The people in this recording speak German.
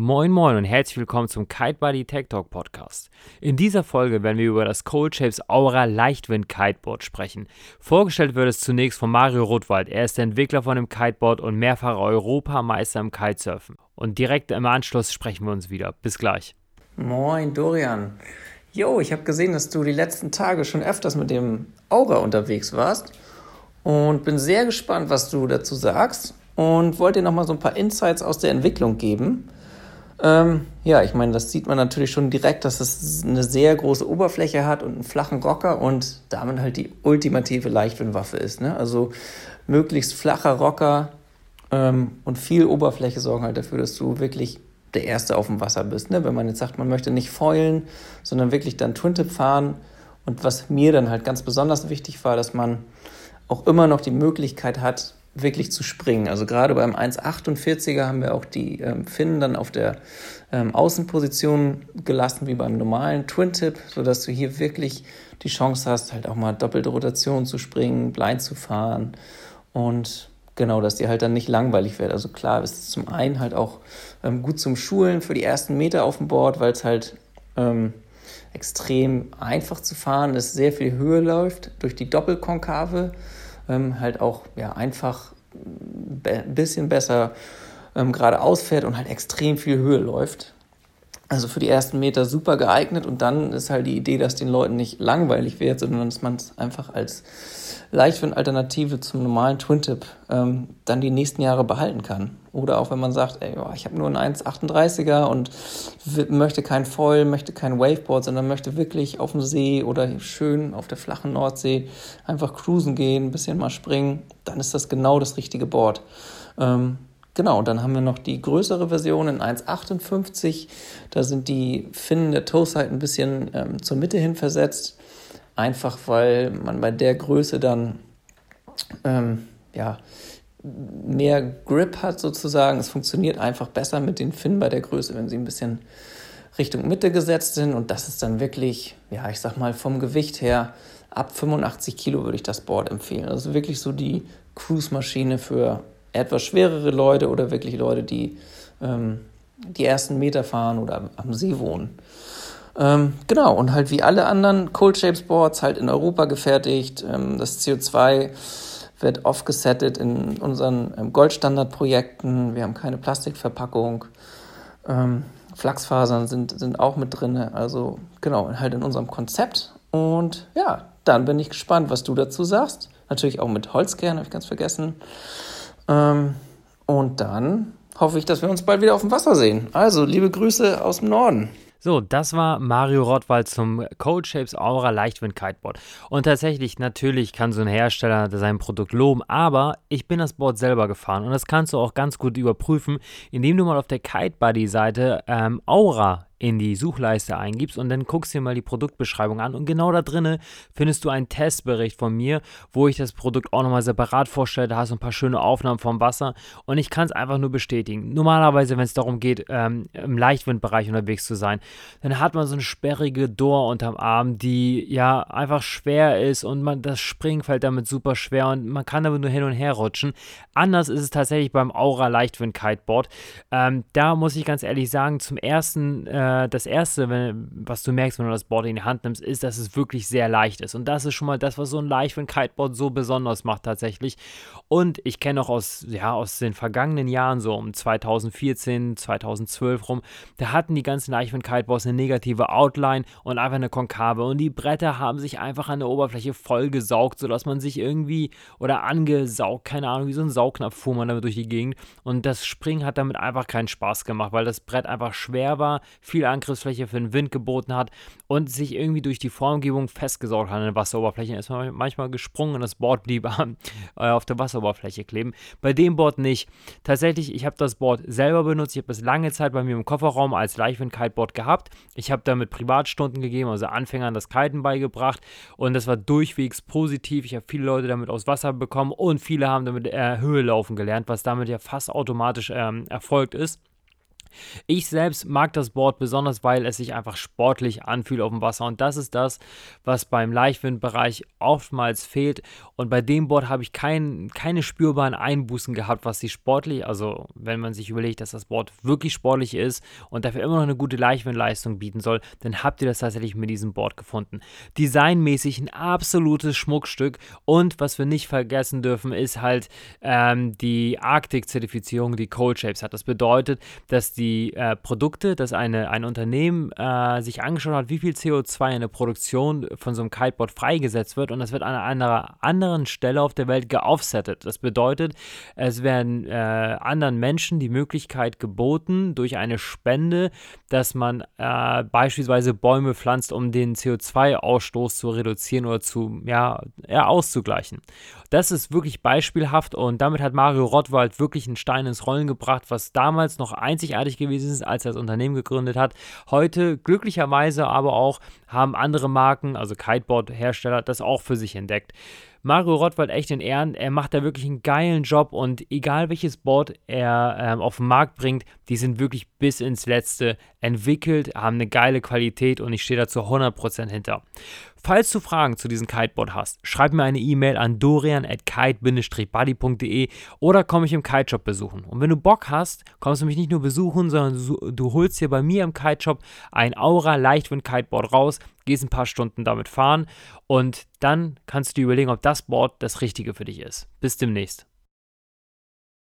Moin Moin und herzlich willkommen zum Kite Buddy Tech Talk Podcast. In dieser Folge werden wir über das Cold Shapes Aura Leichtwind Kiteboard sprechen. Vorgestellt wird es zunächst von Mario Rothwald. Er ist der Entwickler von dem Kiteboard und mehrfacher Europameister im Kitesurfen. Und direkt im Anschluss sprechen wir uns wieder. Bis gleich. Moin Dorian. Jo, ich habe gesehen, dass du die letzten Tage schon öfters mit dem Aura unterwegs warst und bin sehr gespannt, was du dazu sagst und wollte dir nochmal so ein paar Insights aus der Entwicklung geben. Ähm, ja, ich meine, das sieht man natürlich schon direkt, dass es eine sehr große Oberfläche hat und einen flachen Rocker und damit halt die ultimative Leichtwindwaffe ist. Ne? Also möglichst flacher Rocker ähm, und viel Oberfläche sorgen halt dafür, dass du wirklich der Erste auf dem Wasser bist. Ne? Wenn man jetzt sagt, man möchte nicht foilen, sondern wirklich dann Twin-Tip fahren. Und was mir dann halt ganz besonders wichtig war, dass man auch immer noch die Möglichkeit hat, wirklich zu springen. Also gerade beim 1,48er haben wir auch die ähm, Finnen dann auf der ähm, Außenposition gelassen, wie beim normalen Twin-Tip, sodass du hier wirklich die Chance hast, halt auch mal doppelte Rotation zu springen, blind zu fahren und genau, dass dir halt dann nicht langweilig wird. Also klar, es ist zum einen halt auch ähm, gut zum Schulen für die ersten Meter auf dem Board, weil es halt ähm, extrem einfach zu fahren ist, sehr viel Höhe läuft durch die Doppelkonkave ähm, halt auch ja, einfach ein bisschen besser ähm, geradeaus fährt und halt extrem viel Höhe läuft. Also für die ersten Meter super geeignet und dann ist halt die Idee, dass den Leuten nicht langweilig wird, sondern dass man es einfach als Leichtwind-Alternative zum normalen Twin-Tip ähm, dann die nächsten Jahre behalten kann. Oder auch wenn man sagt, ey, ich habe nur einen 1,38er und möchte kein Foil, möchte kein Waveboard, sondern möchte wirklich auf dem See oder schön auf der flachen Nordsee einfach cruisen gehen, ein bisschen mal springen, dann ist das genau das richtige Board. Ähm, Genau, dann haben wir noch die größere Version in 1,58. Da sind die Finnen der Toes halt ein bisschen ähm, zur Mitte hin versetzt. Einfach weil man bei der Größe dann ähm, ja, mehr Grip hat sozusagen. Es funktioniert einfach besser mit den Finnen bei der Größe, wenn sie ein bisschen Richtung Mitte gesetzt sind. Und das ist dann wirklich, ja, ich sag mal, vom Gewicht her ab 85 Kilo würde ich das Board empfehlen. Also wirklich so die Cruise-Maschine für etwas schwerere Leute oder wirklich Leute, die ähm, die ersten Meter fahren oder am See wohnen. Ähm, genau, und halt wie alle anderen Cold Shapes Boards halt in Europa gefertigt. Ähm, das CO2 wird offgesettet in unseren ähm, Goldstandard-Projekten. Wir haben keine Plastikverpackung. Ähm, Flachsfasern sind, sind auch mit drin. Also genau, halt in unserem Konzept. Und ja, dann bin ich gespannt, was du dazu sagst. Natürlich auch mit Holzkern, habe ich ganz vergessen. Ähm, und dann hoffe ich, dass wir uns bald wieder auf dem Wasser sehen. Also, liebe Grüße aus dem Norden. So, das war Mario Rottwald zum Cold Shapes Aura Leichtwind Kiteboard. Und tatsächlich, natürlich kann so ein Hersteller sein Produkt loben, aber ich bin das Board selber gefahren und das kannst du auch ganz gut überprüfen, indem du mal auf der Kite Buddy Seite ähm, Aura in die Suchleiste eingibst und dann guckst dir mal die Produktbeschreibung an und genau da drinnen findest du einen Testbericht von mir, wo ich das Produkt auch nochmal separat vorstelle. Da hast du ein paar schöne Aufnahmen vom Wasser und ich kann es einfach nur bestätigen. Normalerweise, wenn es darum geht, ähm, im Leichtwindbereich unterwegs zu sein, dann hat man so eine sperrige Door unterm Arm, die ja einfach schwer ist und man das Springen fällt damit super schwer und man kann damit nur hin und her rutschen. Anders ist es tatsächlich beim Aura Leichtwind Kiteboard. Ähm, da muss ich ganz ehrlich sagen, zum ersten äh, äh, das Erste, wenn, was du merkst, wenn du das Board in die Hand nimmst, ist, dass es wirklich sehr leicht ist. Und das ist schon mal das, was so ein Leichtwind-Kiteboard so besonders macht tatsächlich. Und ich kenne auch aus, ja, aus den vergangenen Jahren, so um 2014, 2012 rum, da hatten die ganzen Leichtwind-Kiteboards eine negative Outline und einfach eine konkave. Und die Bretter haben sich einfach an der Oberfläche vollgesaugt, sodass man sich irgendwie oder angesaugt, keine Ahnung, wie so ein Saugnapf fuhr man damit durch die Gegend. Und das Springen hat damit einfach keinen Spaß gemacht, weil das Brett einfach schwer war, viel viel Angriffsfläche für den Wind geboten hat und sich irgendwie durch die Formgebung festgesaugt hat an der Wasseroberfläche. Ist man manchmal gesprungen und das Board blieb äh, auf der Wasseroberfläche kleben. Bei dem Board nicht. Tatsächlich, ich habe das Board selber benutzt. Ich habe es lange Zeit bei mir im Kofferraum als Leichtwind-Kiteboard gehabt. Ich habe damit Privatstunden gegeben, also Anfängern das Kiten beigebracht und das war durchwegs positiv. Ich habe viele Leute damit aus Wasser bekommen und viele haben damit äh, Höhe laufen gelernt, was damit ja fast automatisch ähm, erfolgt ist. Ich selbst mag das Board besonders, weil es sich einfach sportlich anfühlt auf dem Wasser und das ist das, was beim Leichtwindbereich oftmals fehlt und bei dem Board habe ich kein, keine spürbaren Einbußen gehabt, was sie sportlich, also wenn man sich überlegt, dass das Board wirklich sportlich ist und dafür immer noch eine gute Leichtwindleistung bieten soll, dann habt ihr das tatsächlich mit diesem Board gefunden. Designmäßig ein absolutes Schmuckstück und was wir nicht vergessen dürfen, ist halt ähm, die Arctic-Zertifizierung, die Cold Shapes hat. Das bedeutet, dass die äh, Produkte, dass eine, ein Unternehmen äh, sich angeschaut hat, wie viel CO2 in der Produktion von so einem Kiteboard freigesetzt wird und das wird an einer anderen Stelle auf der Welt geoffsettet. Das bedeutet, es werden äh, anderen Menschen die Möglichkeit geboten durch eine Spende, dass man äh, beispielsweise Bäume pflanzt, um den CO2-Ausstoß zu reduzieren oder zu ja, ja, auszugleichen. Das ist wirklich beispielhaft und damit hat Mario Rottwald wirklich einen Stein ins Rollen gebracht, was damals noch einzigartig gewesen ist, als er das Unternehmen gegründet hat. Heute glücklicherweise aber auch haben andere Marken, also Kiteboard-Hersteller, das auch für sich entdeckt. Mario Rottwald echt in Ehren. Er macht da wirklich einen geilen Job und egal welches Board er ähm, auf den Markt bringt, die sind wirklich bis ins Letzte entwickelt, haben eine geile Qualität und ich stehe da zu 100% hinter. Falls du Fragen zu diesem Kiteboard hast, schreib mir eine E-Mail an dorian.kite-buddy.de oder komm mich im Kiteshop besuchen. Und wenn du Bock hast, kommst du mich nicht nur besuchen, sondern du holst dir bei mir im Kiteshop ein Aura Leichtwind Kiteboard raus, gehst ein paar Stunden damit fahren und dann kannst du dir überlegen, ob das Board das Richtige für dich ist. Bis demnächst.